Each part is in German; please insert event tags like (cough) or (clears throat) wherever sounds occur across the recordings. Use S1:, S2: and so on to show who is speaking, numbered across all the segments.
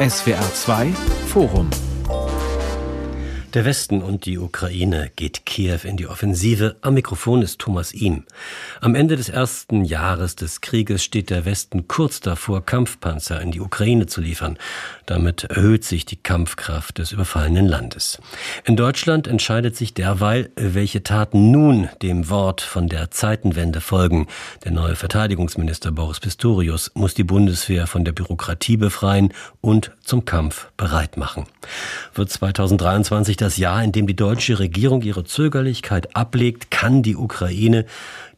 S1: SWR 2 Forum
S2: der Westen und die Ukraine geht Kiew in die Offensive. Am Mikrofon ist Thomas Ihm. Am Ende des ersten Jahres des Krieges steht der Westen kurz davor, Kampfpanzer in die Ukraine zu liefern. Damit erhöht sich die Kampfkraft des überfallenen Landes. In Deutschland entscheidet sich derweil, welche Taten nun dem Wort von der Zeitenwende folgen. Der neue Verteidigungsminister Boris Pistorius muss die Bundeswehr von der Bürokratie befreien und zum Kampf bereit machen. Wird 2023 das Jahr, in dem die deutsche Regierung ihre Zögerlichkeit ablegt, kann die Ukraine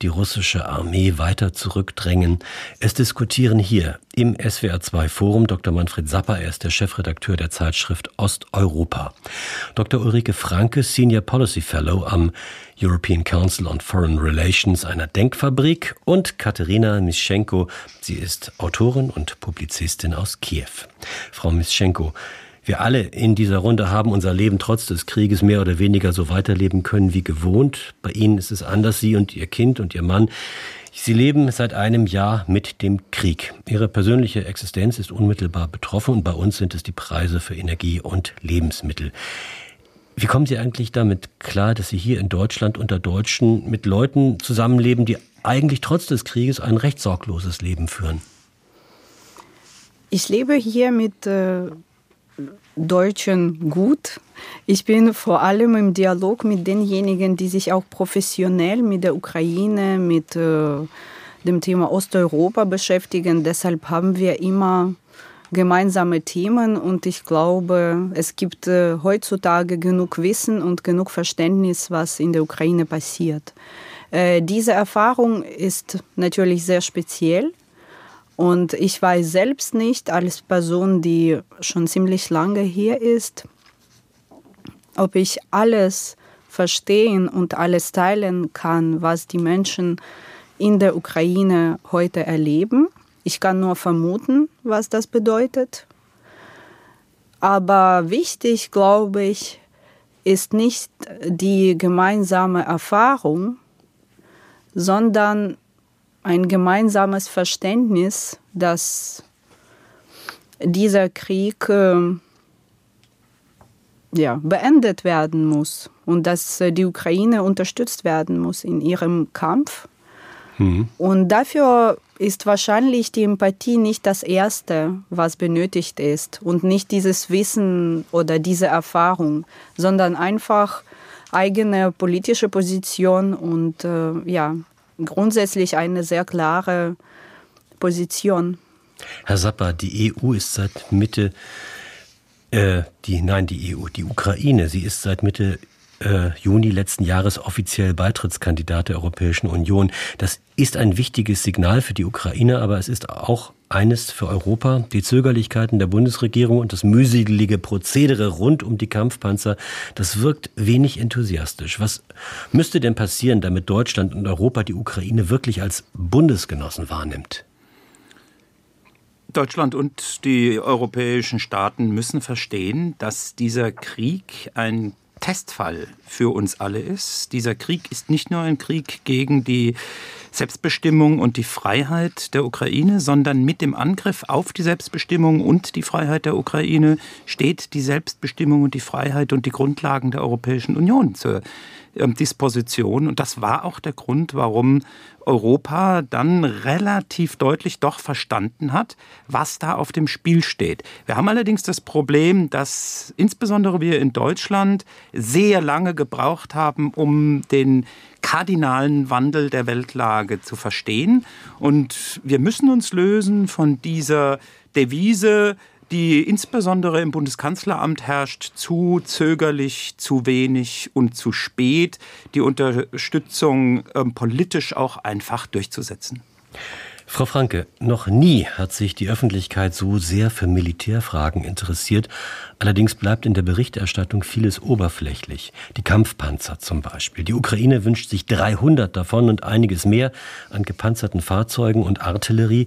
S2: die russische Armee weiter zurückdrängen. Es diskutieren hier im SWR2 Forum Dr. Manfred Sapper, er ist der Chefredakteur der Zeitschrift Osteuropa. Dr. Ulrike Franke, Senior Policy Fellow am European Council on Foreign Relations einer Denkfabrik und Katharina Mischenko, sie ist Autorin und Publizistin aus Kiew. Frau Mischenko, wir alle in dieser Runde haben unser Leben trotz des Krieges mehr oder weniger so weiterleben können wie gewohnt. Bei Ihnen ist es anders. Sie und Ihr Kind und Ihr Mann. Sie leben seit einem Jahr mit dem Krieg. Ihre persönliche Existenz ist unmittelbar betroffen und bei uns sind es die Preise für Energie und Lebensmittel. Wie kommen Sie eigentlich damit klar, dass Sie hier in Deutschland unter Deutschen mit Leuten zusammenleben, die eigentlich trotz des Krieges ein recht sorgloses Leben führen?
S3: Ich lebe hier mit äh, Deutschen gut. Ich bin vor allem im Dialog mit denjenigen, die sich auch professionell mit der Ukraine, mit äh, dem Thema Osteuropa beschäftigen. Deshalb haben wir immer gemeinsame Themen und ich glaube, es gibt äh, heutzutage genug Wissen und genug Verständnis, was in der Ukraine passiert. Äh, diese Erfahrung ist natürlich sehr speziell und ich weiß selbst nicht, als Person, die schon ziemlich lange hier ist, ob ich alles verstehen und alles teilen kann, was die Menschen in der Ukraine heute erleben. Ich kann nur vermuten, was das bedeutet. Aber wichtig, glaube ich, ist nicht die gemeinsame Erfahrung, sondern ein gemeinsames Verständnis, dass dieser Krieg äh, ja, beendet werden muss und dass äh, die Ukraine unterstützt werden muss in ihrem Kampf. Mhm. Und dafür ist wahrscheinlich die Empathie nicht das Erste, was benötigt ist und nicht dieses Wissen oder diese Erfahrung, sondern einfach eigene politische Position und äh, ja, grundsätzlich eine sehr klare Position.
S2: Herr Sapper, die EU ist seit Mitte, äh, die, nein, die EU, die Ukraine, sie ist seit Mitte äh, Juni letzten Jahres offiziell Beitrittskandidat der Europäischen Union. Das ist ein wichtiges Signal für die Ukraine, aber es ist auch eines für Europa. Die Zögerlichkeiten der Bundesregierung und das mühselige Prozedere rund um die Kampfpanzer, das wirkt wenig enthusiastisch. Was müsste denn passieren, damit Deutschland und Europa die Ukraine wirklich als Bundesgenossen wahrnimmt?
S4: Deutschland und die europäischen Staaten müssen verstehen, dass dieser Krieg ein Testfall für uns alle ist. Dieser Krieg ist nicht nur ein Krieg gegen die Selbstbestimmung und die Freiheit der Ukraine, sondern mit dem Angriff auf die Selbstbestimmung und die Freiheit der Ukraine steht die Selbstbestimmung und die Freiheit und die Grundlagen der Europäischen Union zur Disposition. Und das war auch der Grund, warum Europa dann relativ deutlich doch verstanden hat, was da auf dem Spiel steht. Wir haben allerdings das Problem, dass insbesondere wir in Deutschland sehr lange gebraucht haben, um den kardinalen Wandel der Weltlage zu verstehen. Und wir müssen uns lösen von dieser Devise, die insbesondere im Bundeskanzleramt herrscht, zu zögerlich, zu wenig und zu spät, die Unterstützung äh, politisch auch einfach durchzusetzen.
S2: Frau Franke, noch nie hat sich die Öffentlichkeit so sehr für Militärfragen interessiert. Allerdings bleibt in der Berichterstattung vieles oberflächlich. Die Kampfpanzer zum Beispiel. Die Ukraine wünscht sich 300 davon und einiges mehr an gepanzerten Fahrzeugen und Artillerie.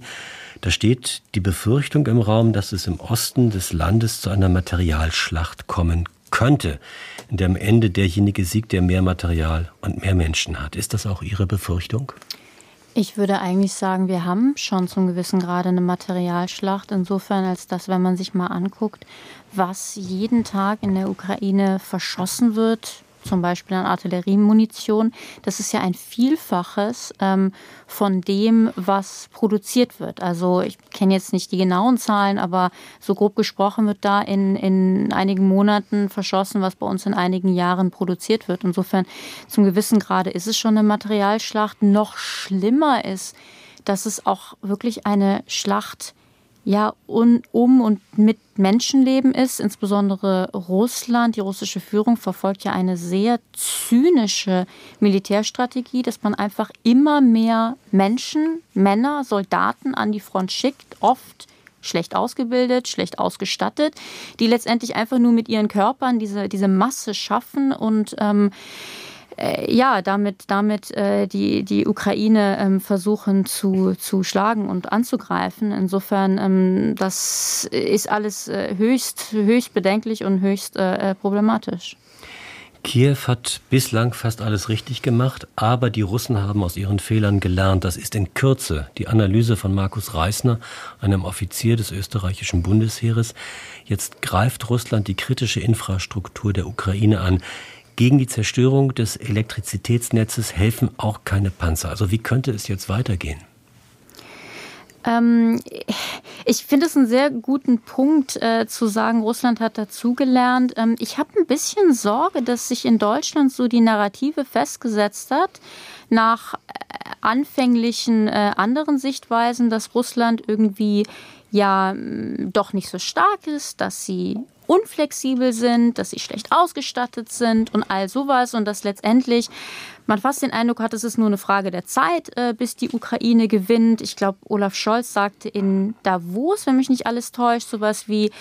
S2: Da steht die Befürchtung im Raum, dass es im Osten des Landes zu einer Materialschlacht kommen könnte, in der am Ende derjenige siegt, der mehr Material und mehr Menschen hat. Ist das auch Ihre Befürchtung?
S5: Ich würde eigentlich sagen, wir haben schon zum gewissen Grade eine Materialschlacht. Insofern, als dass, wenn man sich mal anguckt, was jeden Tag in der Ukraine verschossen wird, zum Beispiel an Artilleriemunition, das ist ja ein Vielfaches ähm, von dem, was produziert wird. Also ich kenne jetzt nicht die genauen Zahlen, aber so grob gesprochen wird da in, in einigen Monaten verschossen, was bei uns in einigen Jahren produziert wird. Insofern zum gewissen Grade ist es schon eine Materialschlacht. Noch schlimmer ist, dass es auch wirklich eine Schlacht ja un, um und mit Menschenleben ist. Insbesondere Russland, die russische Führung verfolgt ja eine sehr zynische Militärstrategie, dass man einfach immer mehr Menschen, Männer, Soldaten an die Front schickt, oft schlecht ausgebildet, schlecht ausgestattet, die letztendlich einfach nur mit ihren Körpern diese, diese Masse schaffen und ähm, äh, ja, damit, damit äh, die, die Ukraine ähm, versuchen zu, zu schlagen und anzugreifen. Insofern, ähm, das ist alles äh, höchst, höchst bedenklich und höchst äh, äh, problematisch.
S2: Kiew hat bislang fast alles richtig gemacht, aber die Russen haben aus ihren Fehlern gelernt. Das ist in Kürze die Analyse von Markus Reisner, einem Offizier des österreichischen Bundesheeres. Jetzt greift Russland die kritische Infrastruktur der Ukraine an. Gegen die Zerstörung des Elektrizitätsnetzes helfen auch keine Panzer. Also wie könnte es jetzt weitergehen?
S5: Ähm, ich finde es einen sehr guten Punkt äh, zu sagen, Russland hat dazugelernt. Ähm, ich habe ein bisschen Sorge, dass sich in Deutschland so die Narrative festgesetzt hat, nach äh, anfänglichen äh, anderen Sichtweisen, dass Russland irgendwie ja doch nicht so stark ist, dass sie unflexibel sind, dass sie schlecht ausgestattet sind und all sowas. Und dass letztendlich man fast den Eindruck hat, es ist nur eine Frage der Zeit, äh, bis die Ukraine gewinnt. Ich glaube, Olaf Scholz sagte in Davos, wenn mich nicht alles täuscht, sowas wie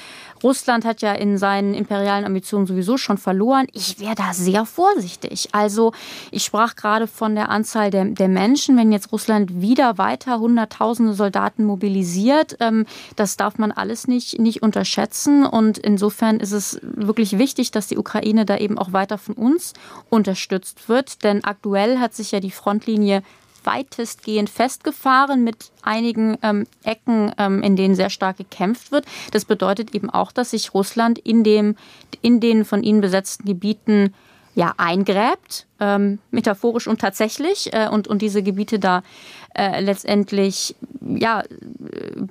S5: Russland hat ja in seinen imperialen Ambitionen sowieso schon verloren. Ich wäre da sehr vorsichtig. Also ich sprach gerade von der Anzahl der, der Menschen. Wenn jetzt Russland wieder weiter Hunderttausende Soldaten mobilisiert, ähm, das darf man alles nicht, nicht unterschätzen. Und insofern ist es wirklich wichtig, dass die Ukraine da eben auch weiter von uns unterstützt wird. Denn hat sich ja die Frontlinie weitestgehend festgefahren mit einigen ähm, Ecken, ähm, in denen sehr stark gekämpft wird. Das bedeutet eben auch, dass sich Russland in, dem, in den von ihnen besetzten Gebieten ja, eingräbt, ähm, metaphorisch und tatsächlich, äh, und, und diese Gebiete da äh, letztendlich ja,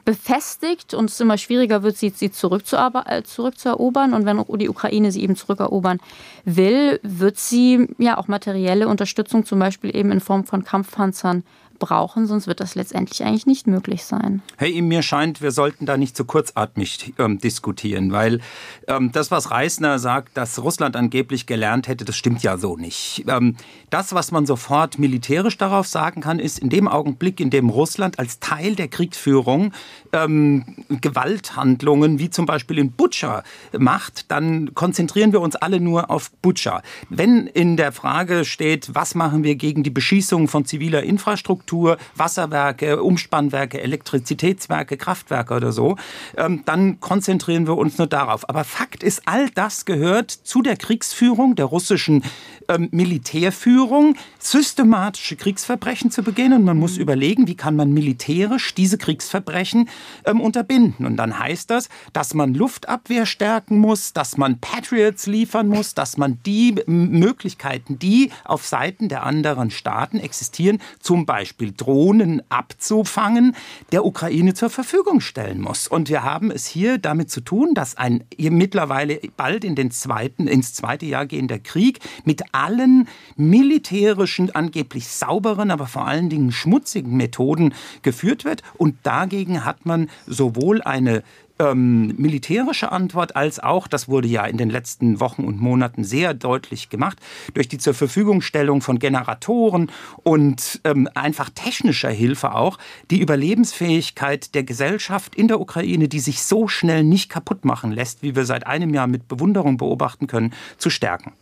S5: befestigt und es immer schwieriger wird, sie, sie äh, zurückzuerobern. Und wenn die Ukraine sie eben zurückerobern will, wird sie ja auch materielle Unterstützung, zum Beispiel eben in Form von Kampfpanzern, brauchen, sonst wird das letztendlich eigentlich nicht möglich sein.
S4: Hey, mir scheint, wir sollten da nicht zu kurzatmig ähm, diskutieren, weil ähm, das, was Reisner sagt, dass Russland angeblich gelernt hätte, das stimmt ja so nicht. Ähm, das, was man sofort militärisch darauf sagen kann, ist, in dem Augenblick, in dem Russland als Teil der Kriegsführung ähm, Gewalthandlungen, wie zum Beispiel in Butscha, macht, dann konzentrieren wir uns alle nur auf Butscha. Wenn in der Frage steht, was machen wir gegen die Beschießung von ziviler Infrastruktur, Wasserwerke, Umspannwerke, Elektrizitätswerke, Kraftwerke oder so, ähm, dann konzentrieren wir uns nur darauf. Aber Fakt ist, all das gehört zu der Kriegsführung der russischen ähm, Militärführung, systematische Kriegsverbrechen zu begehen. Und man muss überlegen, wie kann man militärisch diese Kriegsverbrechen ähm, unterbinden. Und dann heißt das, dass man Luftabwehr stärken muss, dass man Patriots liefern muss, dass man die Möglichkeiten, die auf Seiten der anderen Staaten existieren, zum Beispiel Drohnen abzufangen, der Ukraine zur Verfügung stellen muss. Und wir haben es hier damit zu tun, dass ein mittlerweile bald in den zweiten, ins zweite Jahr gehender Krieg mit allen militärischen, angeblich sauberen, aber vor allen Dingen schmutzigen Methoden geführt wird. Und dagegen hat man sowohl eine ähm, militärische Antwort als auch, das wurde ja in den letzten Wochen und Monaten sehr deutlich gemacht, durch die zur Verfügungstellung von Generatoren und ähm, einfach technischer Hilfe auch, die Überlebensfähigkeit der Gesellschaft in der Ukraine, die sich so schnell nicht kaputt machen lässt, wie wir seit einem Jahr mit Bewunderung beobachten können, zu stärken.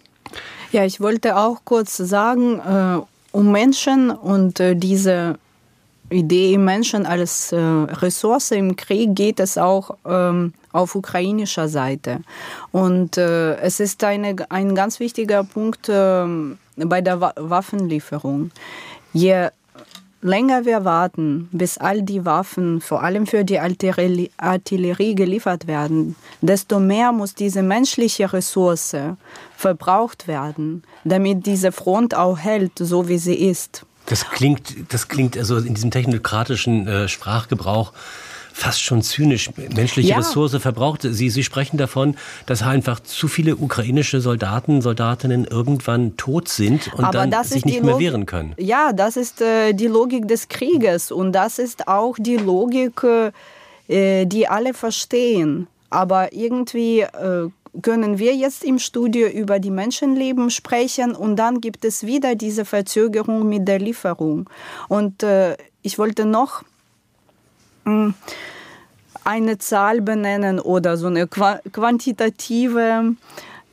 S3: Ja, ich wollte auch kurz sagen, äh, um Menschen und äh, diese Idee Menschen als äh, Ressource im Krieg geht es auch ähm, auf ukrainischer Seite. Und äh, es ist eine, ein ganz wichtiger Punkt äh, bei der Wa Waffenlieferung. Je länger wir warten, bis all die Waffen, vor allem für die Artillerie geliefert werden, desto mehr muss diese menschliche Ressource verbraucht werden, damit diese Front auch hält, so wie sie ist.
S2: Das klingt, das klingt also in diesem technokratischen äh, Sprachgebrauch fast schon zynisch. Menschliche ja. Ressource verbraucht. Sie, Sie sprechen davon, dass einfach zu viele ukrainische Soldaten, Soldatinnen irgendwann tot sind und Aber dann sich nicht mehr wehren können.
S3: Ja, das ist äh, die Logik des Krieges und das ist auch die Logik, äh, die alle verstehen. Aber irgendwie äh, können wir jetzt im Studio über die Menschenleben sprechen und dann gibt es wieder diese Verzögerung mit der Lieferung. Und äh, ich wollte noch mh, hm, eine Zahl benennen oder so eine quantitative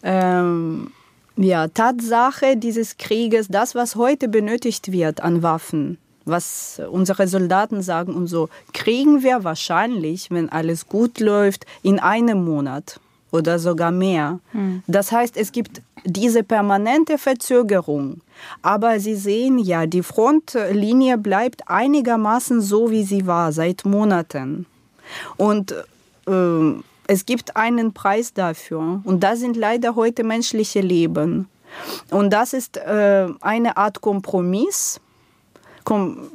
S3: ähm, ja, Tatsache dieses Krieges, das, was heute benötigt wird an Waffen, was unsere Soldaten sagen und so, kriegen wir wahrscheinlich, wenn alles gut läuft, in einem Monat oder sogar mehr. Mhm. Das heißt, es gibt diese permanente Verzögerung. Aber Sie sehen ja, die Frontlinie bleibt einigermaßen so, wie sie war, seit Monaten. Und äh, es gibt einen Preis dafür. Und das sind leider heute menschliche Leben. Und das ist äh, eine Art Kompromiss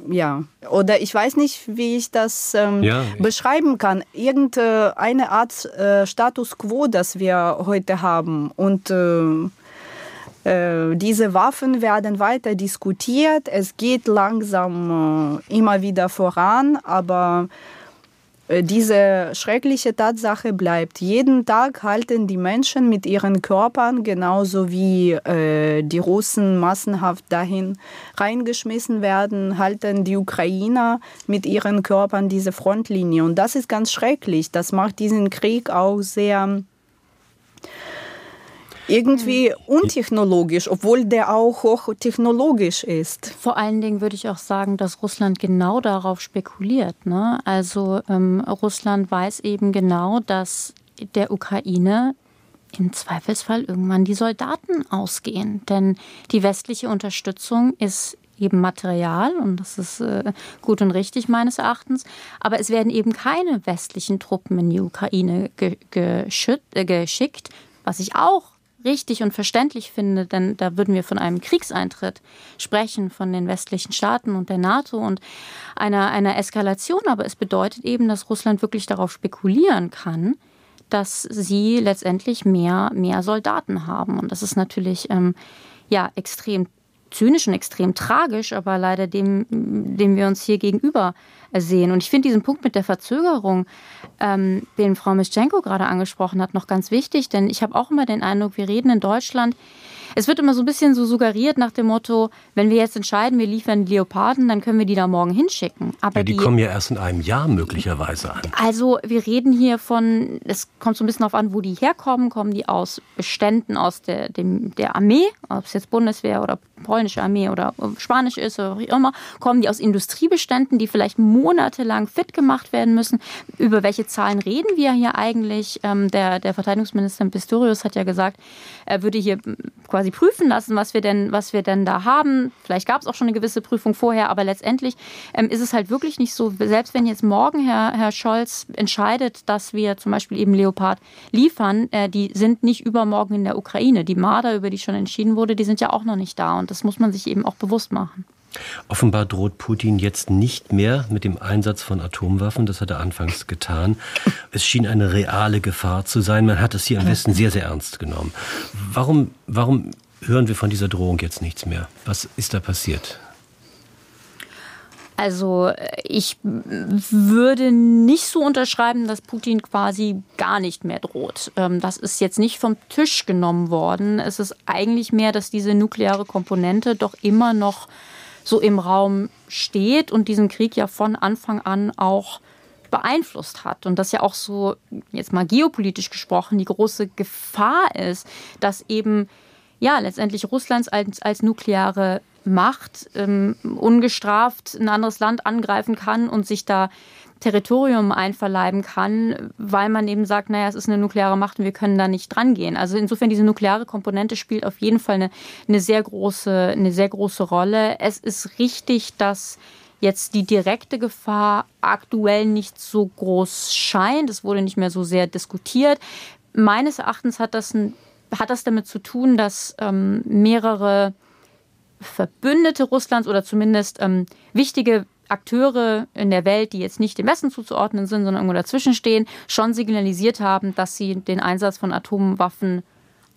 S3: ja, oder ich weiß nicht, wie ich das ähm, ja. beschreiben kann. Irgendeine Art äh, Status quo, das wir heute haben. Und äh, äh, diese Waffen werden weiter diskutiert. Es geht langsam äh, immer wieder voran, aber diese schreckliche Tatsache bleibt. Jeden Tag halten die Menschen mit ihren Körpern, genauso wie äh, die Russen massenhaft dahin reingeschmissen werden, halten die Ukrainer mit ihren Körpern diese Frontlinie. Und das ist ganz schrecklich. Das macht diesen Krieg auch sehr irgendwie untechnologisch, obwohl der auch hochtechnologisch ist.
S5: Vor allen Dingen würde ich auch sagen, dass Russland genau darauf spekuliert. Ne? Also ähm, Russland weiß eben genau, dass der Ukraine im Zweifelsfall irgendwann die Soldaten ausgehen. Denn die westliche Unterstützung ist eben Material und das ist äh, gut und richtig meines Erachtens. Aber es werden eben keine westlichen Truppen in die Ukraine ge äh, geschickt, was ich auch richtig und verständlich finde, denn da würden wir von einem Kriegseintritt sprechen von den westlichen Staaten und der NATO und einer, einer Eskalation. Aber es bedeutet eben, dass Russland wirklich darauf spekulieren kann, dass sie letztendlich mehr, mehr Soldaten haben. Und das ist natürlich ähm, ja extrem zynisch und extrem tragisch, aber leider dem, dem wir uns hier gegenüber sehen. Und ich finde diesen Punkt mit der Verzögerung, ähm, den Frau Mischenko gerade angesprochen hat, noch ganz wichtig, denn ich habe auch immer den Eindruck, wir reden in Deutschland es wird immer so ein bisschen so suggeriert nach dem Motto, wenn wir jetzt entscheiden, wir liefern Leoparden, dann können wir die da morgen hinschicken.
S2: Aber ja, die, die kommen ja erst in einem Jahr möglicherweise an.
S5: Also wir reden hier von, es kommt so ein bisschen darauf an, wo die herkommen. Kommen die aus Beständen aus der, dem, der Armee, ob es jetzt Bundeswehr oder polnische Armee oder Spanisch ist oder wie immer, kommen die aus Industriebeständen, die vielleicht monatelang fit gemacht werden müssen. Über welche Zahlen reden wir hier eigentlich? Ähm, der, der Verteidigungsminister Pistorius hat ja gesagt, er würde hier quasi quasi prüfen lassen, was wir denn, was wir denn da haben. Vielleicht gab es auch schon eine gewisse Prüfung vorher, aber letztendlich ähm, ist es halt wirklich nicht so, selbst wenn jetzt morgen Herr, Herr Scholz entscheidet, dass wir zum Beispiel eben Leopard liefern, äh, die sind nicht übermorgen in der Ukraine. Die Marder, über die schon entschieden wurde, die sind ja auch noch nicht da. Und das muss man sich eben auch bewusst machen.
S2: Offenbar droht Putin jetzt nicht mehr mit dem Einsatz von Atomwaffen. Das hat er anfangs getan. Es schien eine reale Gefahr zu sein. Man hat es hier im Westen sehr, sehr ernst genommen. Warum, warum hören wir von dieser Drohung jetzt nichts mehr? Was ist da passiert?
S5: Also ich würde nicht so unterschreiben, dass Putin quasi gar nicht mehr droht. Ähm, das ist jetzt nicht vom Tisch genommen worden. Es ist eigentlich mehr, dass diese nukleare Komponente doch immer noch so im Raum steht und diesen Krieg ja von Anfang an auch beeinflusst hat. Und das ja auch so, jetzt mal geopolitisch gesprochen, die große Gefahr ist, dass eben ja letztendlich Russlands als, als nukleare Macht ähm, ungestraft ein anderes Land angreifen kann und sich da Territorium einverleiben kann, weil man eben sagt, naja, es ist eine nukleare Macht und wir können da nicht dran gehen. Also insofern diese nukleare Komponente spielt auf jeden Fall eine, eine sehr große, eine sehr große Rolle. Es ist richtig, dass jetzt die direkte Gefahr aktuell nicht so groß scheint. Es wurde nicht mehr so sehr diskutiert. Meines Erachtens hat das, ein, hat das damit zu tun, dass ähm, mehrere Verbündete Russlands oder zumindest ähm, wichtige Akteure in der Welt, die jetzt nicht dem Westen zuzuordnen sind, sondern irgendwo dazwischen stehen, schon signalisiert haben, dass sie den Einsatz von Atomwaffen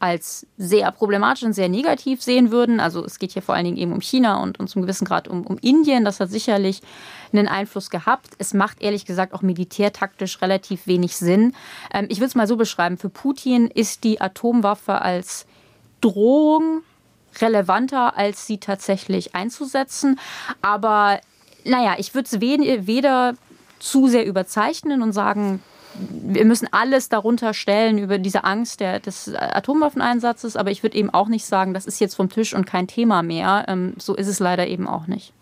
S5: als sehr problematisch und sehr negativ sehen würden. Also es geht hier vor allen Dingen eben um China und, und zum gewissen Grad um, um Indien. Das hat sicherlich einen Einfluss gehabt. Es macht ehrlich gesagt auch militärtaktisch relativ wenig Sinn. Ähm, ich will es mal so beschreiben. Für Putin ist die Atomwaffe als Drohung relevanter, als sie tatsächlich einzusetzen. Aber naja, ich würde es weder zu sehr überzeichnen und sagen, wir müssen alles darunter stellen über diese Angst der, des Atomwaffeneinsatzes, aber ich würde eben auch nicht sagen, das ist jetzt vom Tisch und kein Thema mehr. Ähm, so ist es leider eben auch nicht.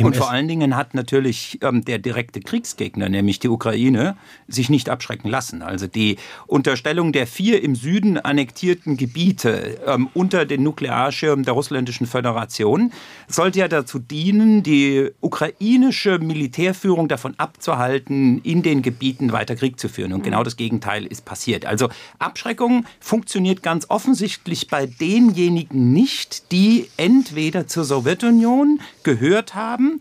S4: Und vor allen Dingen hat natürlich ähm, der direkte Kriegsgegner, nämlich die Ukraine, sich nicht abschrecken lassen. Also die Unterstellung der vier im Süden annektierten Gebiete ähm, unter den Nuklearschirm der russländischen Föderation sollte ja dazu dienen, die ukrainische Militärführung davon abzuhalten, in den Gebieten weiter Krieg zu führen. Und genau das Gegenteil ist passiert. Also Abschreckung funktioniert ganz offensichtlich bei denjenigen nicht, die entweder zur Sowjetunion gehört haben, haben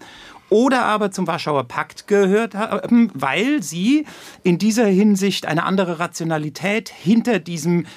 S4: oder aber zum Warschauer Pakt gehört haben, weil sie in dieser Hinsicht eine andere Rationalität hinter diesem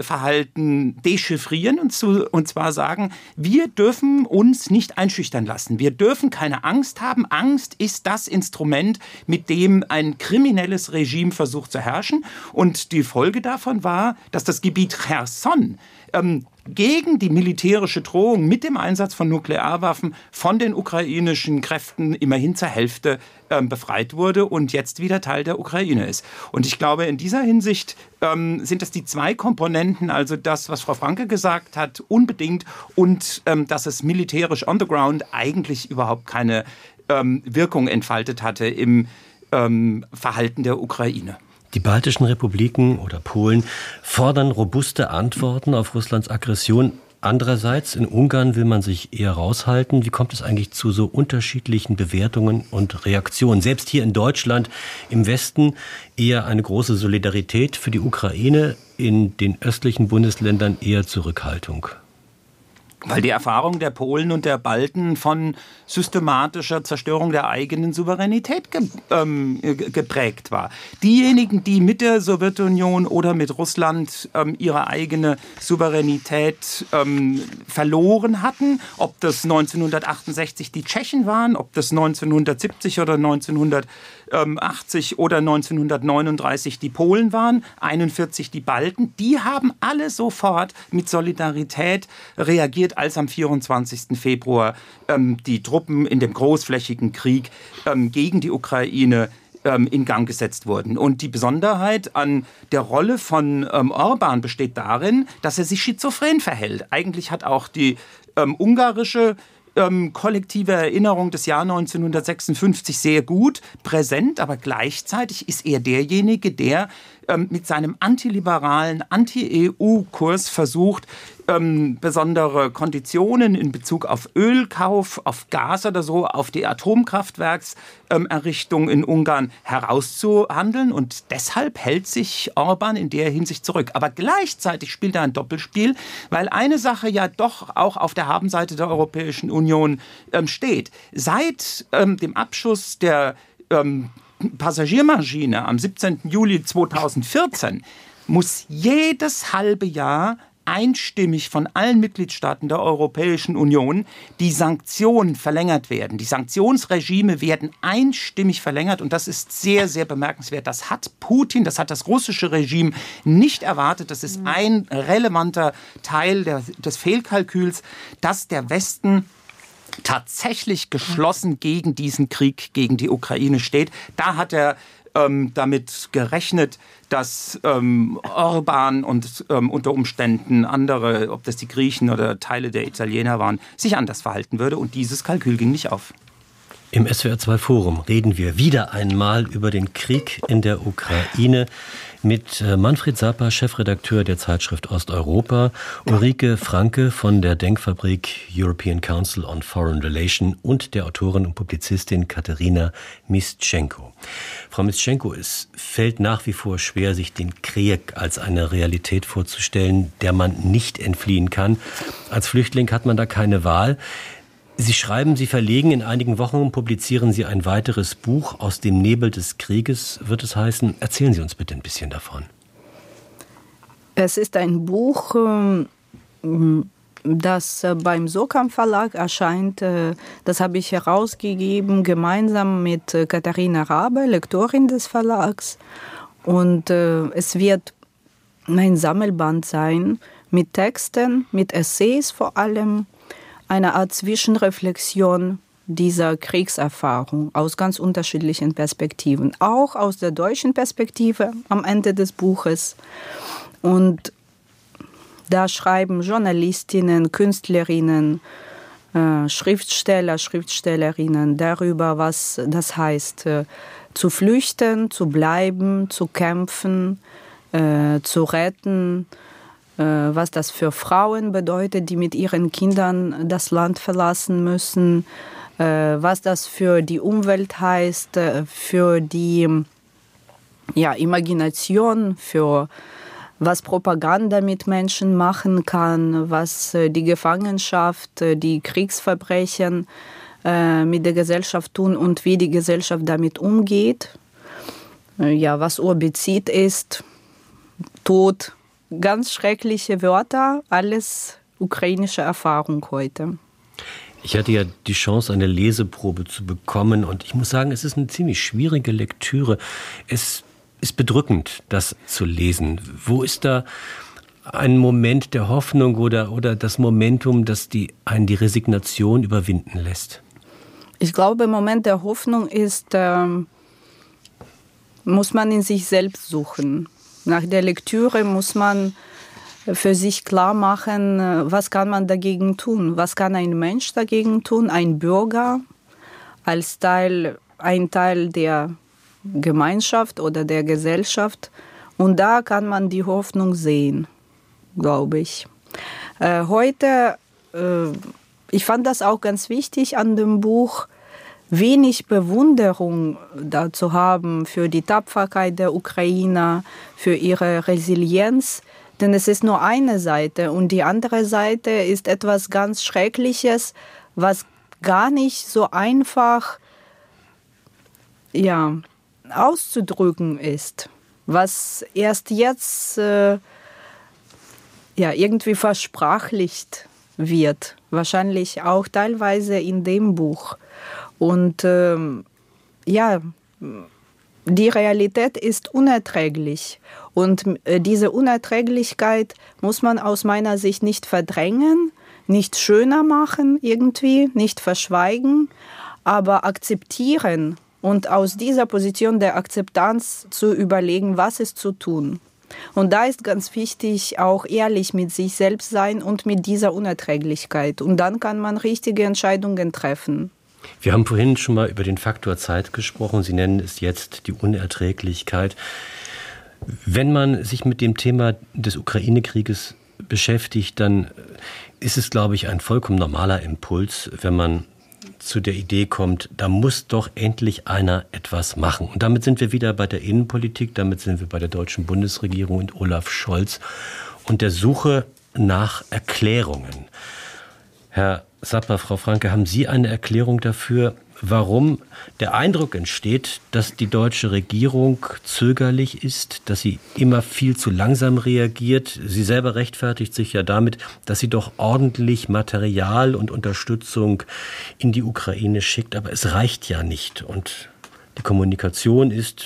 S4: Verhalten dechiffrieren und, zu, und zwar sagen, wir dürfen uns nicht einschüchtern lassen. Wir dürfen keine Angst haben. Angst ist das Instrument, mit dem ein kriminelles Regime versucht zu herrschen. Und die Folge davon war, dass das Gebiet Cherson ähm, gegen die militärische Drohung mit dem Einsatz von Nuklearwaffen von den ukrainischen Kräften immerhin zur Hälfte ähm, befreit wurde und jetzt wieder Teil der Ukraine ist. Und ich glaube, in dieser Hinsicht ähm, sind das die zwei Komponenten, also das, was Frau Franke gesagt hat, unbedingt und ähm, dass es militärisch on the ground eigentlich überhaupt keine ähm, Wirkung entfaltet hatte im ähm, Verhalten der Ukraine.
S2: Die baltischen Republiken oder Polen fordern robuste Antworten auf Russlands Aggression. Andererseits, in Ungarn will man sich eher raushalten. Wie kommt es eigentlich zu so unterschiedlichen Bewertungen und Reaktionen? Selbst hier in Deutschland im Westen eher eine große Solidarität für die Ukraine, in den östlichen Bundesländern eher Zurückhaltung.
S4: Weil die Erfahrung der Polen und der Balten von systematischer Zerstörung der eigenen Souveränität ge ähm, geprägt war. Diejenigen, die mit der Sowjetunion oder mit Russland ähm, ihre eigene Souveränität ähm, verloren hatten, ob das 1968 die Tschechen waren, ob das 1970 oder 1980 oder 1939 die Polen waren, 41 die Balten, die haben alle sofort mit Solidarität reagiert als am 24. Februar ähm, die Truppen in dem großflächigen Krieg ähm, gegen die Ukraine ähm, in Gang gesetzt wurden. Und die Besonderheit an der Rolle von ähm, Orban besteht darin, dass er sich schizophren verhält. Eigentlich hat auch die ähm, ungarische ähm, kollektive Erinnerung des Jahr 1956 sehr gut präsent, aber gleichzeitig ist er derjenige, der ähm, mit seinem antiliberalen, anti-EU-Kurs versucht, ähm, besondere Konditionen in Bezug auf Ölkauf, auf Gas oder so, auf die Atomkraftwerkserrichtung in Ungarn herauszuhandeln. Und deshalb hält sich Orban in der Hinsicht zurück. Aber gleichzeitig spielt er ein Doppelspiel, weil eine Sache ja doch auch auf der Habenseite der Europäischen Union ähm, steht. Seit ähm, dem Abschuss der ähm, Passagiermaschine am 17. Juli 2014 muss jedes halbe Jahr einstimmig von allen Mitgliedstaaten der Europäischen Union die Sanktionen verlängert werden. Die Sanktionsregime werden einstimmig verlängert und das ist sehr, sehr bemerkenswert. Das hat Putin, das hat das russische Regime nicht erwartet. Das ist ein relevanter Teil der, des Fehlkalküls, dass der Westen tatsächlich geschlossen gegen diesen Krieg gegen die Ukraine steht. Da hat er ähm, damit gerechnet, dass ähm, Orban und ähm, unter Umständen andere, ob das die Griechen oder Teile der Italiener waren, sich anders verhalten würde. Und dieses Kalkül ging nicht auf.
S2: Im SWR2 Forum reden wir wieder einmal über den Krieg in der Ukraine mit äh, Manfred Sapper, Chefredakteur der Zeitschrift Osteuropa, Ulrike Franke von der Denkfabrik European Council on Foreign Relations und der Autorin und Publizistin Katharina Mischenko. Frau Mischenko, es fällt nach wie vor schwer, sich den Krieg als eine Realität vorzustellen, der man nicht entfliehen kann. Als Flüchtling hat man da keine Wahl. Sie schreiben, Sie verlegen in einigen Wochen, publizieren Sie ein weiteres Buch aus dem Nebel des Krieges, wird es heißen. Erzählen Sie uns bitte ein bisschen davon.
S3: Es ist ein Buch, ähm, das äh, beim Sokam Verlag erscheint. Äh, das habe ich herausgegeben, gemeinsam mit äh, Katharina Rabe, Lektorin des Verlags. Und es wird ein Sammelband sein mit Texten, mit Essays vor allem eine Art Zwischenreflexion dieser Kriegserfahrung aus ganz unterschiedlichen Perspektiven, auch aus der deutschen Perspektive am Ende des Buches. Und da schreiben Journalistinnen, Künstlerinnen, äh, Schriftsteller, Schriftstellerinnen darüber, was das heißt, äh, zu flüchten, zu bleiben, zu kämpfen, äh, zu retten, was das für Frauen bedeutet, die mit ihren Kindern das Land verlassen müssen, äh, was das für die Umwelt heißt, äh, für die ja, Imagination, für was Propaganda mit Menschen machen kann, was die Gefangenschaft, die Kriegsverbrechen mit der Gesellschaft tun und wie die Gesellschaft damit umgeht. Ja, was Urbizid ist, Tod, ganz schreckliche Wörter, alles ukrainische Erfahrung heute.
S2: Ich hatte ja die Chance, eine Leseprobe zu bekommen und ich muss sagen, es ist eine ziemlich schwierige Lektüre. Es ist bedrückend, das zu lesen. Wo ist da ein Moment der Hoffnung oder, oder das Momentum, das die, einen die Resignation überwinden lässt?
S3: Ich glaube, im Moment der Hoffnung ist, ähm, muss man in sich selbst suchen. Nach der Lektüre muss man für sich klar machen, was kann man dagegen tun? Was kann ein Mensch dagegen tun? Ein Bürger als Teil, ein Teil der Gemeinschaft oder der Gesellschaft. Und da kann man die Hoffnung sehen, glaube ich. Äh, heute, äh, ich fand das auch ganz wichtig an dem Buch, wenig Bewunderung dazu haben für die Tapferkeit der Ukrainer, für ihre Resilienz. Denn es ist nur eine Seite und die andere Seite ist etwas ganz Schreckliches, was gar nicht so einfach ja, auszudrücken ist, was erst jetzt äh, ja, irgendwie versprachlicht wird, wahrscheinlich auch teilweise in dem Buch. Und ähm, ja, die Realität ist unerträglich. Und äh, diese Unerträglichkeit muss man aus meiner Sicht nicht verdrängen, nicht schöner machen irgendwie, nicht verschweigen, aber akzeptieren und aus dieser Position der Akzeptanz zu überlegen, was ist zu tun. Und da ist ganz wichtig, auch ehrlich mit sich selbst sein und mit dieser Unerträglichkeit. Und dann kann man richtige Entscheidungen treffen.
S2: Wir haben vorhin schon mal über den Faktor Zeit gesprochen. Sie nennen es jetzt die Unerträglichkeit. Wenn man sich mit dem Thema des Ukraine-Krieges beschäftigt, dann ist es, glaube ich, ein vollkommen normaler Impuls, wenn man zu der Idee kommt, da muss doch endlich einer etwas machen. Und damit sind wir wieder bei der Innenpolitik, damit sind wir bei der deutschen Bundesregierung und Olaf Scholz und der Suche nach Erklärungen. Herr Sapper, Frau Franke, haben Sie eine Erklärung dafür, warum der Eindruck entsteht, dass die deutsche Regierung zögerlich ist, dass sie immer viel zu langsam reagiert. Sie selber rechtfertigt sich ja damit, dass sie doch ordentlich Material und Unterstützung in die Ukraine schickt, aber es reicht ja nicht. Und die Kommunikation ist,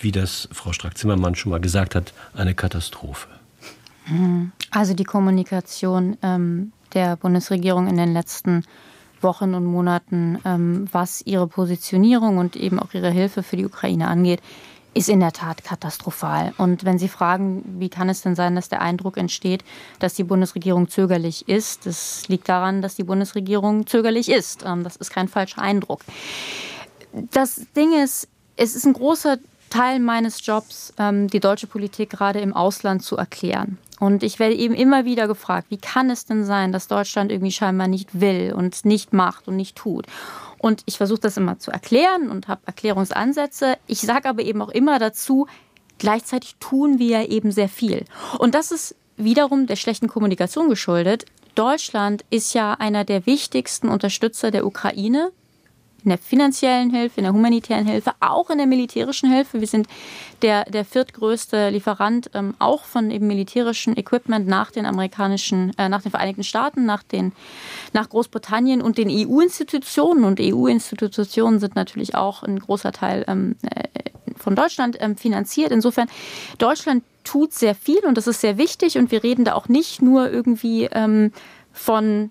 S2: wie das Frau Strack-Zimmermann schon mal gesagt hat, eine Katastrophe.
S5: Also die Kommunikation ähm, der Bundesregierung in den letzten Wochen und Monaten, ähm, was ihre Positionierung und eben auch ihre Hilfe für die Ukraine angeht, ist in der Tat katastrophal. Und wenn Sie fragen, wie kann es denn sein, dass der Eindruck entsteht, dass die Bundesregierung zögerlich ist, das liegt daran, dass die Bundesregierung zögerlich ist. Ähm, das ist kein falscher Eindruck. Das Ding ist, es ist ein großer Teil meines Jobs, ähm, die deutsche Politik gerade im Ausland zu erklären. Und ich werde eben immer wieder gefragt, wie kann es denn sein, dass Deutschland irgendwie scheinbar nicht will und nicht macht und nicht tut? Und ich versuche das immer zu erklären und habe Erklärungsansätze. Ich sage aber eben auch immer dazu, gleichzeitig tun wir eben sehr viel. Und das ist wiederum der schlechten Kommunikation geschuldet. Deutschland ist ja einer der wichtigsten Unterstützer der Ukraine in der finanziellen Hilfe, in der humanitären Hilfe, auch in der militärischen Hilfe. Wir sind der, der viertgrößte Lieferant ähm, auch von eben militärischem Equipment nach den amerikanischen, äh, nach den Vereinigten Staaten, nach, den, nach Großbritannien und den EU-Institutionen. Und EU-Institutionen sind natürlich auch ein großer Teil ähm, äh, von Deutschland ähm, finanziert. Insofern, Deutschland tut sehr viel und das ist sehr wichtig und wir reden da auch nicht nur irgendwie ähm, von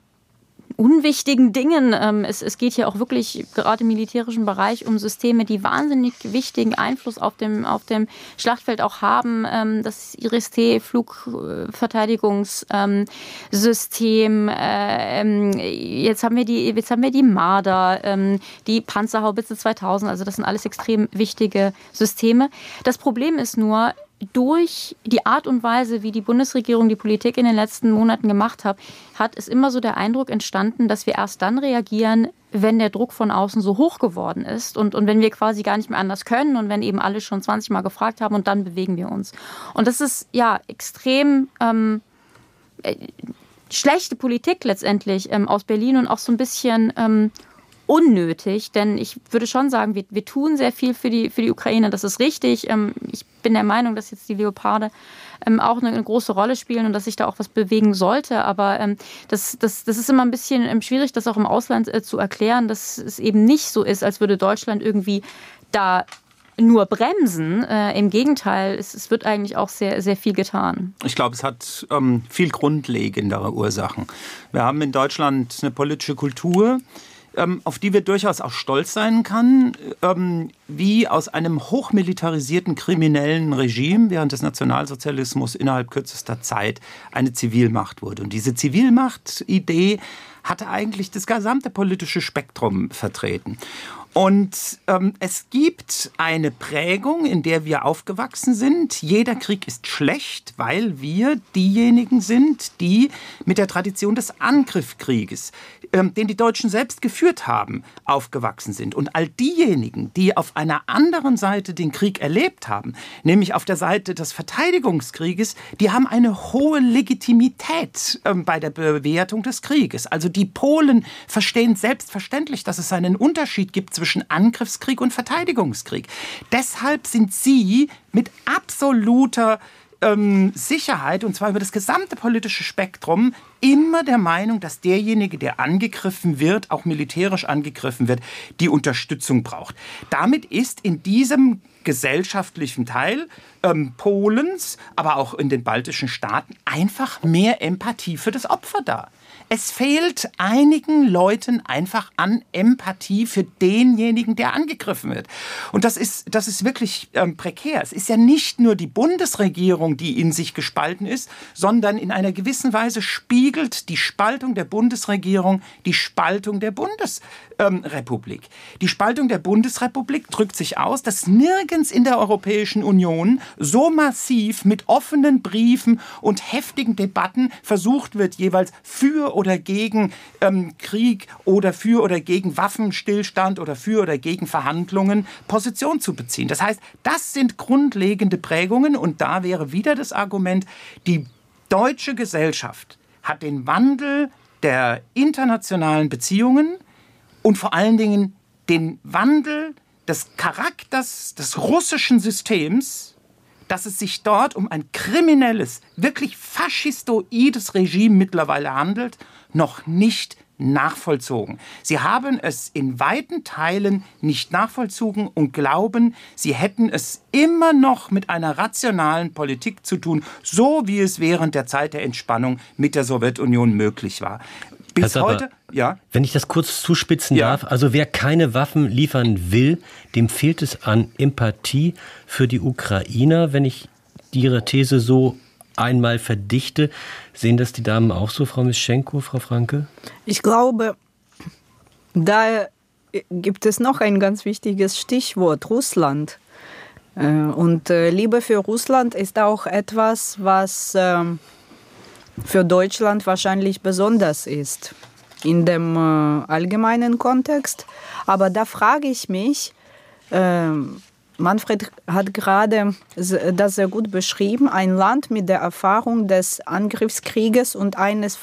S5: unwichtigen Dingen. Ähm, es, es geht hier auch wirklich gerade im militärischen Bereich um Systeme, die wahnsinnig wichtigen Einfluss auf dem, auf dem Schlachtfeld auch haben. Ähm, das IRIS-T, Flugverteidigungssystem. Ähm, jetzt haben wir die, jetzt haben wir die Marder, die Panzerhaubitze 2000. Also das sind alles extrem wichtige Systeme. Das Problem ist nur, durch die Art und Weise, wie die Bundesregierung die Politik in den letzten Monaten gemacht hat, hat es immer so der Eindruck entstanden, dass wir erst dann reagieren, wenn der Druck von außen so hoch geworden ist und, und wenn wir quasi gar nicht mehr anders können und wenn eben alle schon 20 Mal gefragt haben und dann bewegen wir uns. Und das ist ja extrem ähm, äh, schlechte Politik letztendlich ähm, aus Berlin und auch so ein bisschen ähm, unnötig, denn ich würde schon sagen, wir, wir tun sehr viel für die, für die Ukraine, das ist richtig. Ähm, ich bin der Meinung, dass jetzt die Leoparde ähm, auch eine, eine, große Rolle spielen und dass sich da auch was bewegen sollte. Aber ähm, das, das, das ist immer ein bisschen ähm, schwierig, das auch im Ausland äh, zu erklären, dass es eben nicht so ist, als würde Deutschland irgendwie da nur bremsen. Äh, Im Gegenteil, es, es, wird eigentlich auch sehr, sehr viel getan.
S4: Ich glaube, es hat ähm, viel grundlegendere Ursachen. Wir haben in Deutschland eine politische Kultur, ähm, auf die wir durchaus auch stolz sein kann, ähm, wie aus einem hochmilitarisierten kriminellen Regime während des Nationalsozialismus innerhalb kürzester Zeit eine Zivilmacht wurde. Und diese Zivilmacht-Idee hatte eigentlich das gesamte politische Spektrum vertreten. Und ähm, es gibt eine Prägung, in der wir aufgewachsen sind. Jeder Krieg ist schlecht, weil wir diejenigen sind, die mit der Tradition des Angriffskrieges, ähm, den die Deutschen selbst geführt haben, aufgewachsen sind. Und all diejenigen, die auf einer anderen Seite den Krieg erlebt haben, nämlich auf der Seite des Verteidigungskrieges, die haben eine hohe Legitimität ähm, bei der Bewertung des Krieges. Also die Polen verstehen selbstverständlich, dass es einen Unterschied gibt zwischen Angriffskrieg und Verteidigungskrieg. Deshalb sind sie mit absoluter ähm, Sicherheit, und zwar über das gesamte politische Spektrum, immer der Meinung, dass derjenige, der angegriffen wird, auch militärisch angegriffen wird, die Unterstützung braucht. Damit ist in diesem gesellschaftlichen Teil ähm, Polens, aber auch in den baltischen Staaten einfach mehr Empathie für das Opfer da. Es fehlt einigen Leuten einfach an Empathie für denjenigen, der angegriffen wird. Und das ist, das ist wirklich ähm, prekär. Es ist ja nicht nur die Bundesregierung, die in sich gespalten ist, sondern in einer gewissen Weise spiegelt die Spaltung der Bundesregierung die Spaltung der Bundesrepublik. Ähm, die Spaltung der Bundesrepublik drückt sich aus, dass nirgends in der Europäischen Union so massiv mit offenen Briefen und heftigen Debatten versucht wird, jeweils für oder gegen ähm, Krieg oder für oder gegen Waffenstillstand oder für oder gegen Verhandlungen Position zu beziehen. Das heißt, das sind grundlegende Prägungen und da wäre wieder das Argument, die deutsche Gesellschaft hat den Wandel der internationalen Beziehungen und vor allen Dingen den Wandel des Charakters des russischen Systems dass es sich dort um ein kriminelles, wirklich faschistoides Regime mittlerweile handelt, noch nicht nachvollzogen. Sie haben es in weiten Teilen nicht nachvollzogen und glauben, sie hätten es immer noch mit einer rationalen Politik zu tun, so wie es während der Zeit der Entspannung mit der Sowjetunion möglich war. Bis heute,
S2: Ja. Wenn ich das kurz zuspitzen ja. darf, also wer keine Waffen liefern will, dem fehlt es an Empathie für die Ukrainer. Wenn ich Ihre These so einmal verdichte, sehen das die Damen auch so, Frau Mischenko, Frau Franke?
S3: Ich glaube, da gibt es noch ein ganz wichtiges Stichwort, Russland. Äh, und äh, Liebe für Russland ist auch etwas, was ähm, für Deutschland wahrscheinlich besonders ist in dem äh, allgemeinen Kontext. Aber da frage ich mich, ähm, Manfred hat gerade das sehr gut beschrieben, ein Land mit der Erfahrung des Angriffskrieges und eines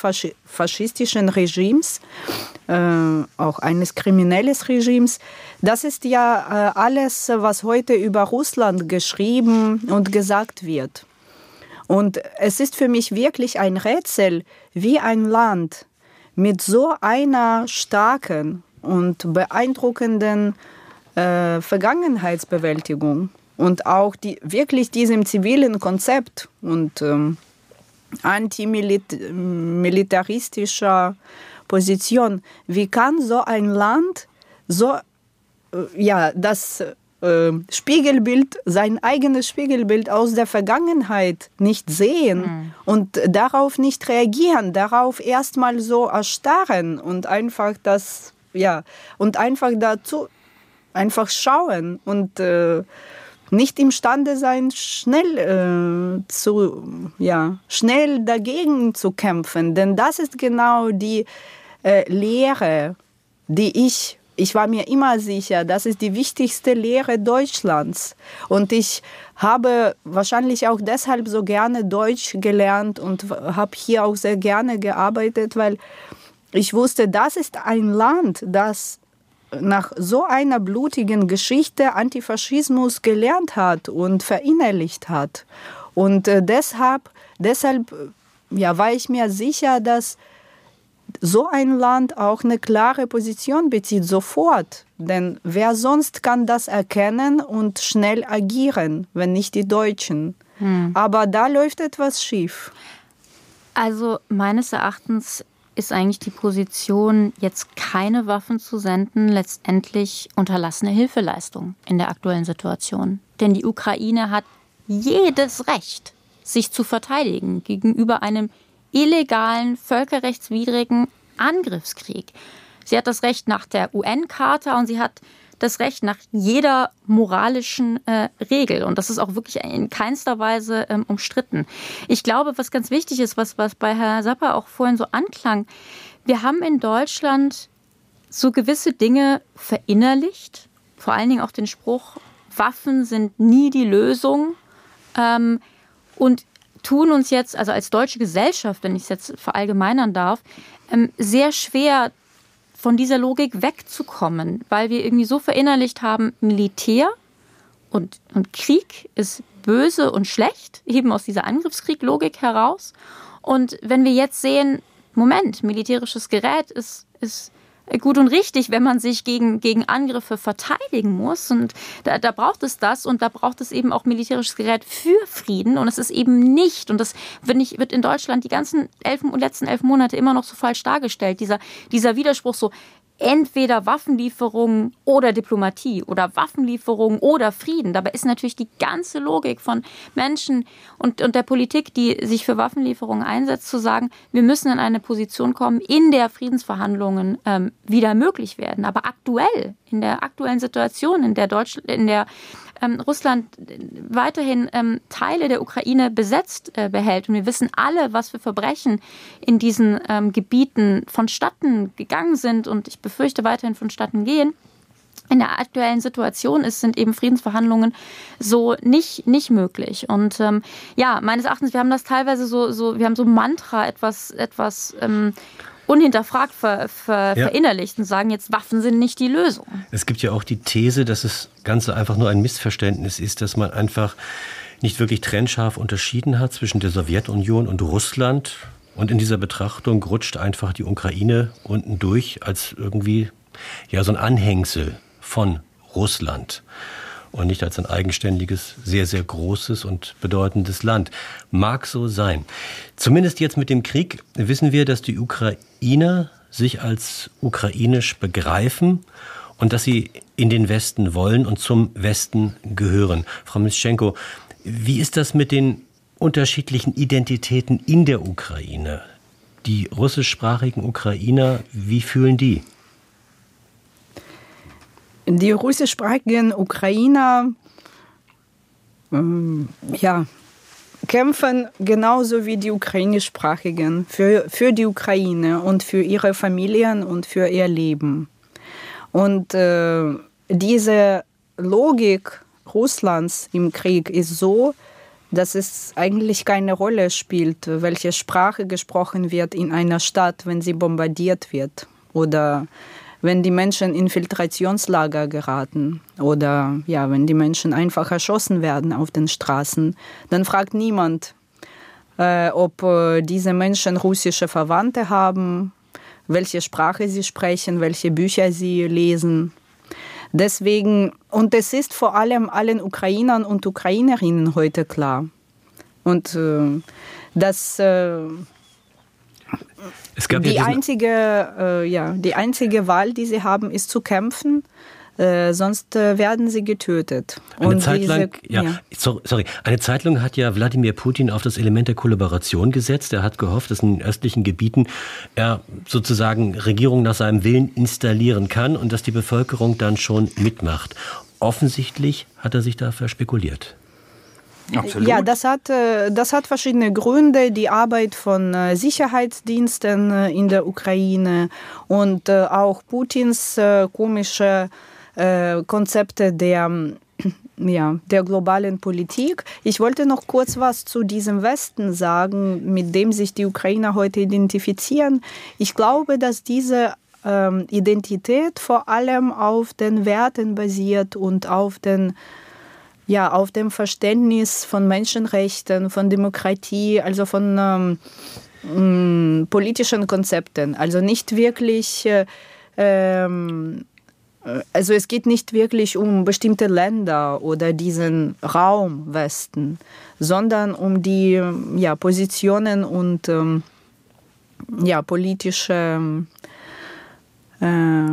S3: faschistischen Regimes, äh, auch eines kriminellen Regimes. Das ist ja äh, alles, was heute über Russland geschrieben und gesagt wird. Und es ist für mich wirklich ein Rätsel, wie ein Land mit so einer starken und beeindruckenden äh, Vergangenheitsbewältigung und auch die, wirklich diesem zivilen Konzept und ähm, antimilitaristischer Position, wie kann so ein Land so, äh, ja, das äh, Spiegelbild, sein eigenes Spiegelbild aus der Vergangenheit nicht sehen mhm. und darauf nicht reagieren, darauf erstmal so erstarren und einfach das, ja, und einfach dazu einfach schauen und äh, nicht imstande sein, schnell äh, zu, ja, schnell dagegen zu kämpfen. Denn das ist genau die äh, Lehre, die ich, ich war mir immer sicher, das ist die wichtigste Lehre Deutschlands. Und ich habe wahrscheinlich auch deshalb so gerne Deutsch gelernt und habe hier auch sehr gerne gearbeitet, weil ich wusste, das ist ein Land, das nach so einer blutigen Geschichte Antifaschismus gelernt hat und verinnerlicht hat. Und äh, deshalb, deshalb ja, war ich mir sicher, dass so ein Land auch eine klare Position bezieht, sofort. Denn wer sonst kann das erkennen und schnell agieren, wenn nicht die Deutschen? Hm. Aber da läuft etwas schief.
S5: Also meines Erachtens ist eigentlich die Position, jetzt keine Waffen zu senden, letztendlich unterlassene Hilfeleistung in der aktuellen Situation. Denn die Ukraine hat jedes Recht, sich zu verteidigen gegenüber einem illegalen, völkerrechtswidrigen Angriffskrieg. Sie hat das Recht nach der UN-Charta und sie hat das Recht nach jeder moralischen äh, Regel. Und das ist auch wirklich in keinster Weise ähm, umstritten. Ich glaube, was ganz wichtig ist, was, was bei Herrn Sapper auch vorhin so anklang, wir haben in Deutschland so gewisse Dinge verinnerlicht, vor allen Dingen auch den Spruch, Waffen sind nie die Lösung. Ähm, und tun uns jetzt, also als deutsche Gesellschaft, wenn ich es jetzt verallgemeinern darf, ähm, sehr schwer, von dieser Logik wegzukommen, weil wir irgendwie so verinnerlicht haben, Militär und, und Krieg ist böse und schlecht, eben aus dieser Angriffskrieg-Logik heraus. Und wenn wir jetzt sehen, Moment, militärisches Gerät ist, ist gut und richtig, wenn man sich gegen, gegen Angriffe verteidigen muss. Und da, da braucht es das und da braucht es eben auch militärisches Gerät für Frieden. Und es ist eben nicht, und das wird, nicht, wird in Deutschland die ganzen elf, letzten elf Monate immer noch so falsch dargestellt, dieser, dieser Widerspruch so, entweder Waffenlieferungen oder Diplomatie oder Waffenlieferungen oder Frieden. Dabei ist natürlich die ganze Logik von Menschen und, und der Politik, die sich für Waffenlieferungen einsetzt, zu sagen, wir müssen in eine Position kommen, in der Friedensverhandlungen ähm, wieder möglich werden. Aber aktuell, in der aktuellen Situation, in der Deutschland, in der ähm, Russland weiterhin ähm, Teile der Ukraine besetzt äh, behält. Und wir wissen alle, was für Verbrechen in diesen ähm, Gebieten vonstatten gegangen sind und ich befürchte weiterhin vonstatten gehen in der aktuellen Situation ist, sind eben Friedensverhandlungen so nicht, nicht möglich. Und ähm, ja, meines Erachtens, wir haben das teilweise so, so wir haben so Mantra etwas, etwas ähm, unhinterfragt ver, ver, ja. verinnerlicht und sagen jetzt, Waffen sind nicht die Lösung.
S2: Es gibt ja auch die These, dass das Ganze einfach nur ein Missverständnis ist, dass man einfach nicht wirklich trennscharf unterschieden hat zwischen der Sowjetunion und Russland. Und in dieser Betrachtung rutscht einfach die Ukraine unten durch als irgendwie ja so ein Anhängsel von Russland und nicht als ein eigenständiges, sehr, sehr großes und bedeutendes Land. Mag so sein. Zumindest jetzt mit dem Krieg wissen wir, dass die Ukrainer sich als ukrainisch begreifen und dass sie in den Westen wollen und zum Westen gehören. Frau Mischenko, wie ist das mit den unterschiedlichen Identitäten in der Ukraine? Die russischsprachigen Ukrainer, wie fühlen die?
S3: Die russischsprachigen Ukrainer ähm, ja, kämpfen genauso wie die ukrainischsprachigen für, für die Ukraine und für ihre Familien und für ihr Leben. Und äh, diese Logik Russlands im Krieg ist so, dass es eigentlich keine Rolle spielt, welche Sprache gesprochen wird in einer Stadt, wenn sie bombardiert wird oder wenn die Menschen in Filtrationslager geraten oder ja, wenn die Menschen einfach erschossen werden auf den Straßen, dann fragt niemand, äh, ob äh, diese Menschen russische Verwandte haben, welche Sprache sie sprechen, welche Bücher sie lesen. Deswegen, und es ist vor allem allen Ukrainern und Ukrainerinnen heute klar. Und äh, dass äh, die, ja einzige, äh, ja, die einzige Wahl, die sie haben, ist zu kämpfen. Äh, sonst äh, werden sie getötet.
S2: Eine Und Zeit lang, diese, ja, ja, sorry, eine Zeit lang hat ja Wladimir Putin auf das Element der Kollaboration gesetzt. Er hat gehofft, dass in östlichen Gebieten er sozusagen Regierungen nach seinem Willen installieren kann und dass die Bevölkerung dann schon mitmacht. Offensichtlich hat er sich da verspekuliert.
S3: Absolut. Ja, das hat, äh, das hat verschiedene Gründe. Die Arbeit von äh, Sicherheitsdiensten äh, in der Ukraine und auch Putins komische Konzepte der (clears throat) ja, der globalen Politik. Ich wollte noch kurz was zu diesem Westen sagen, mit dem sich die Ukrainer heute identifizieren. Ich glaube, dass diese ähm, Identität vor allem auf den Werten basiert und auf den ja, auf dem Verständnis von Menschenrechten, von Demokratie, also von ähm, mm, politischen Konzepten. Also nicht wirklich, äh, ähm, also es geht nicht wirklich um bestimmte Länder oder diesen Raum Westen, sondern um die ja, Positionen und ähm, ja, politische äh,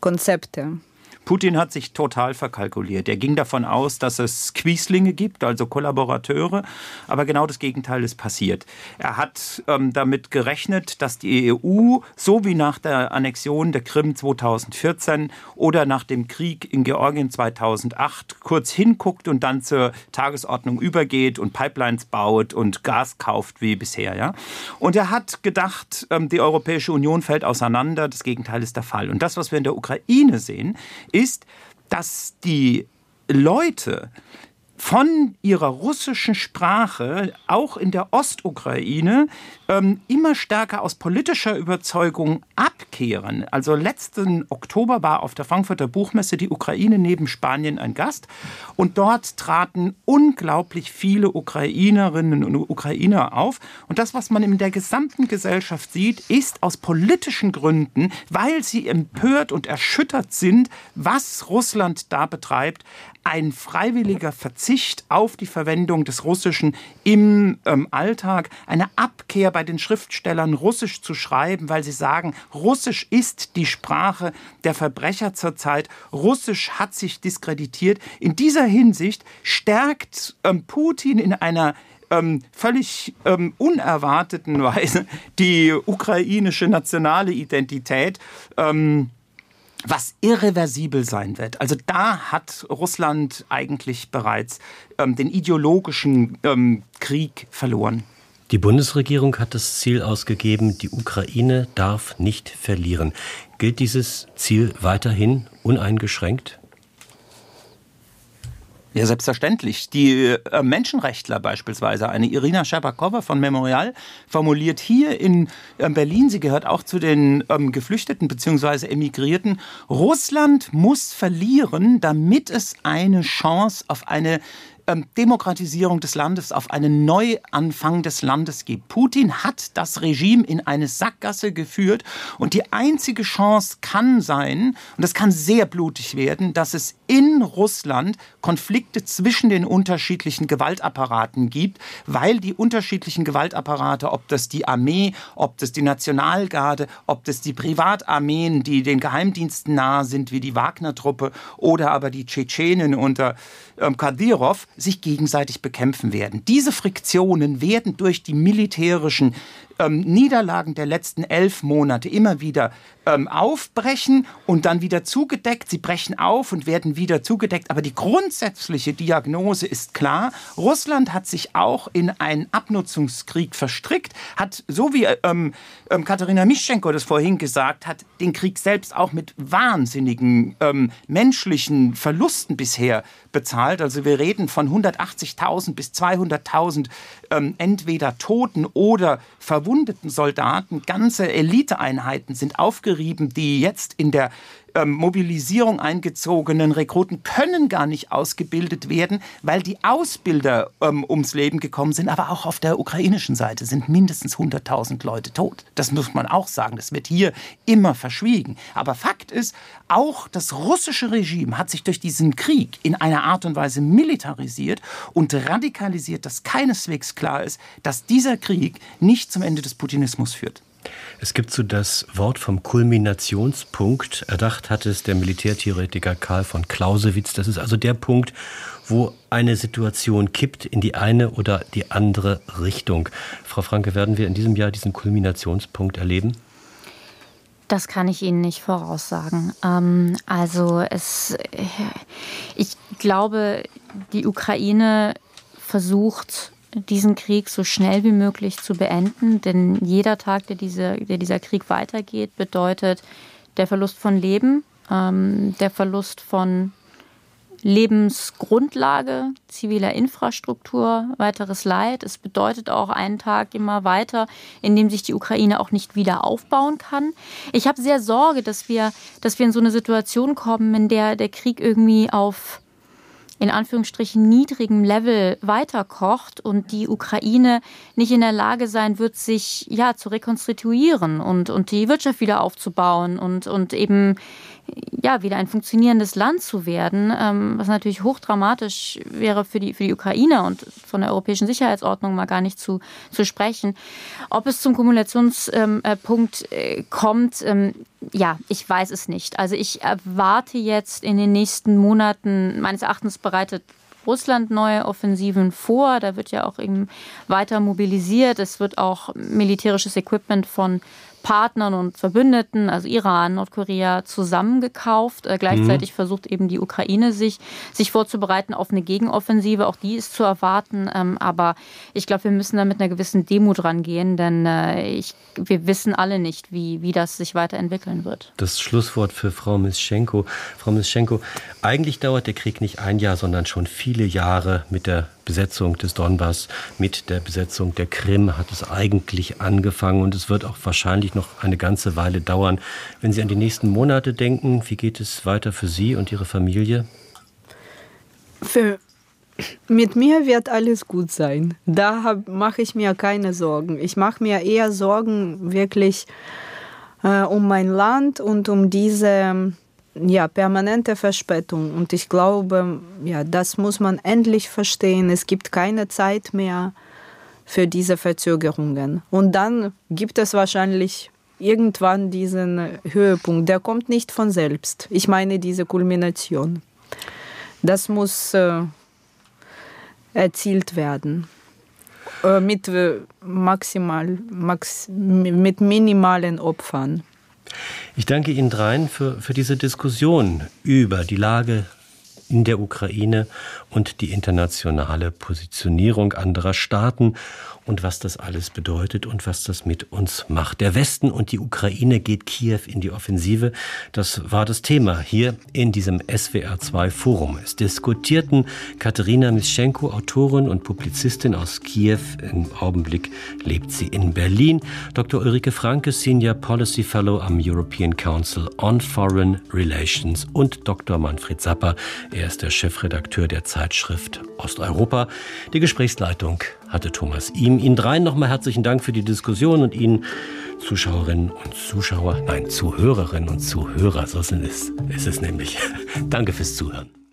S3: Konzepte.
S4: Putin hat sich total verkalkuliert. Er ging davon aus, dass es Quieslinge gibt, also Kollaborateure, aber genau das Gegenteil ist passiert. Er hat ähm, damit gerechnet, dass die EU, so wie nach der Annexion der Krim 2014 oder nach dem Krieg in Georgien 2008, kurz hinguckt und dann zur Tagesordnung übergeht und Pipelines baut und Gas kauft wie bisher. Ja? Und er hat gedacht, ähm, die Europäische Union fällt auseinander. Das Gegenteil ist der Fall. Und das, was wir in der Ukraine sehen, ist, dass die Leute von ihrer russischen Sprache auch in der Ostukraine ähm, immer stärker aus politischer Überzeugung abkehren. Also letzten Oktober war auf der Frankfurter Buchmesse die Ukraine neben Spanien ein Gast und dort traten unglaublich viele Ukrainerinnen und Ukrainer auf. Und das, was man in der gesamten Gesellschaft sieht, ist aus politischen Gründen, weil sie empört und erschüttert sind, was Russland da betreibt, ein freiwilliger Verzicht auf die Verwendung des Russischen im ähm, Alltag, eine Abkehr bei den Schriftstellern, Russisch zu schreiben, weil sie sagen, Russisch ist die Sprache der Verbrecher zurzeit, Russisch hat sich diskreditiert. In dieser Hinsicht stärkt ähm, Putin in einer ähm, völlig ähm, unerwarteten Weise die ukrainische nationale Identität. Ähm, was irreversibel sein wird. Also da hat Russland eigentlich bereits ähm, den ideologischen ähm, Krieg verloren.
S2: Die Bundesregierung hat das Ziel ausgegeben, die Ukraine darf nicht verlieren. Gilt dieses Ziel weiterhin uneingeschränkt?
S4: Ja, selbstverständlich. Die äh, Menschenrechtler beispielsweise, eine Irina Scherbakowa von Memorial, formuliert hier in äh, Berlin, sie gehört auch zu den ähm, Geflüchteten bzw. Emigrierten, Russland muss verlieren, damit es eine Chance auf eine ähm, Demokratisierung des Landes, auf einen Neuanfang des Landes gibt. Putin hat das Regime in eine Sackgasse geführt und die einzige Chance kann sein, und das kann sehr blutig werden, dass es in Russland Konflikte zwischen den unterschiedlichen Gewaltapparaten gibt, weil die unterschiedlichen Gewaltapparate, ob das die Armee, ob das die Nationalgarde, ob das die Privatarmeen, die den Geheimdiensten nahe sind, wie die Wagner-Truppe oder aber die Tschetschenen unter ähm, Kadyrov, sich gegenseitig bekämpfen werden. Diese Friktionen werden durch die militärischen ähm, Niederlagen der letzten elf Monate immer wieder ähm, aufbrechen und dann wieder zugedeckt. Sie brechen auf und werden wieder zugedeckt. Aber die grundsätzliche Diagnose ist klar. Russland hat sich auch in einen Abnutzungskrieg verstrickt, hat, so wie ähm, ähm, Katharina Mischenko das vorhin gesagt hat, den Krieg selbst auch mit wahnsinnigen ähm, menschlichen Verlusten bisher bezahlt. Also wir reden von 180.000 bis 200.000 ähm, entweder Toten oder verwundeten Soldaten. Ganze Eliteeinheiten sind aufgerieben, die jetzt in der ähm, Mobilisierung eingezogenen Rekruten können gar nicht ausgebildet werden, weil die Ausbilder ähm, ums Leben gekommen sind. Aber auch auf der ukrainischen Seite sind mindestens 100.000 Leute tot. Das muss man auch sagen. Das wird hier immer verschwiegen. Aber Fakt ist, auch das russische Regime hat sich durch diesen Krieg in einer Art und Weise militarisiert und radikalisiert, dass keineswegs klar ist, dass dieser Krieg nicht zum Ende des Putinismus führt.
S2: Es gibt so das Wort vom Kulminationspunkt. Erdacht hat es der Militärtheoretiker Karl von Clausewitz. Das ist also der Punkt, wo eine Situation kippt in die eine oder die andere Richtung. Frau Franke, werden wir in diesem Jahr diesen Kulminationspunkt erleben?
S5: Das kann ich Ihnen nicht voraussagen. Ähm, also es, ich glaube, die Ukraine versucht diesen Krieg so schnell wie möglich zu beenden. Denn jeder Tag, der, diese, der dieser Krieg weitergeht, bedeutet der Verlust von Leben, ähm, der Verlust von Lebensgrundlage, ziviler Infrastruktur, weiteres Leid. Es bedeutet auch einen Tag immer weiter, in dem sich die Ukraine auch nicht wieder aufbauen kann. Ich habe sehr Sorge, dass wir, dass wir in so eine Situation kommen, in der der Krieg irgendwie auf in Anführungsstrichen niedrigem Level weiterkocht und die Ukraine nicht in der Lage sein wird, sich ja zu rekonstituieren und, und die Wirtschaft wieder aufzubauen und, und eben ja, wieder ein funktionierendes Land zu werden, ähm, was natürlich hochdramatisch wäre für die, für die Ukraine und von der europäischen Sicherheitsordnung mal gar nicht zu, zu sprechen. Ob es zum Kumulationspunkt äh, kommt, ähm, ja, ich weiß es nicht. Also ich erwarte jetzt in den nächsten Monaten, meines Erachtens bereitet Russland neue Offensiven vor. Da wird ja auch eben weiter mobilisiert. Es wird auch militärisches Equipment von Partnern und Verbündeten, also Iran, Nordkorea, zusammengekauft. Äh, gleichzeitig mhm. versucht eben die Ukraine sich, sich vorzubereiten auf eine Gegenoffensive. Auch die ist zu erwarten. Ähm, aber ich glaube, wir müssen da mit einer gewissen Demut rangehen, denn äh, ich, wir wissen alle nicht, wie, wie das sich weiterentwickeln wird.
S2: Das Schlusswort für Frau Mischenko. Frau Mischenko, eigentlich dauert der Krieg nicht ein Jahr, sondern schon viele Jahre mit der Besetzung des Donbass, mit der Besetzung der Krim hat es eigentlich angefangen und es wird auch wahrscheinlich noch eine ganze Weile dauern. Wenn Sie an die nächsten Monate denken, wie geht es weiter für Sie und Ihre Familie?
S3: Für mit mir wird alles gut sein. Da mache ich mir keine Sorgen. Ich mache mir eher Sorgen wirklich äh, um mein Land und um diese ja, permanente Verspätung. Und ich glaube, ja, das muss man endlich verstehen. Es gibt keine Zeit mehr für diese Verzögerungen. Und dann gibt es wahrscheinlich irgendwann diesen Höhepunkt. Der kommt nicht von selbst. Ich meine diese Kulmination. Das muss äh, erzielt werden. Äh, mit, äh, maximal, max, mit minimalen Opfern.
S2: Ich danke Ihnen dreien für, für diese Diskussion über die Lage in der Ukraine und die internationale Positionierung anderer Staaten und was das alles bedeutet und was das mit uns macht. Der Westen und die Ukraine geht Kiew in die Offensive. Das war das Thema hier in diesem SWR2 Forum. Es diskutierten Katharina Mischenko, Autorin und Publizistin aus Kiew. Im Augenblick lebt sie in Berlin. Dr. Ulrike Franke, Senior Policy Fellow am European Council on Foreign Relations und Dr. Manfred Zapper. Er Er ist der Chefredakteur der Zeitschrift Osteuropa. Die Gesprächsleitung hatte Thomas Ihm. Ihnen dreien nochmal herzlichen Dank für die Diskussion und Ihnen Zuschauerinnen und Zuschauer, nein, Zuhörerinnen und Zuhörer, so ist es, ist es nämlich. (laughs) Danke fürs Zuhören.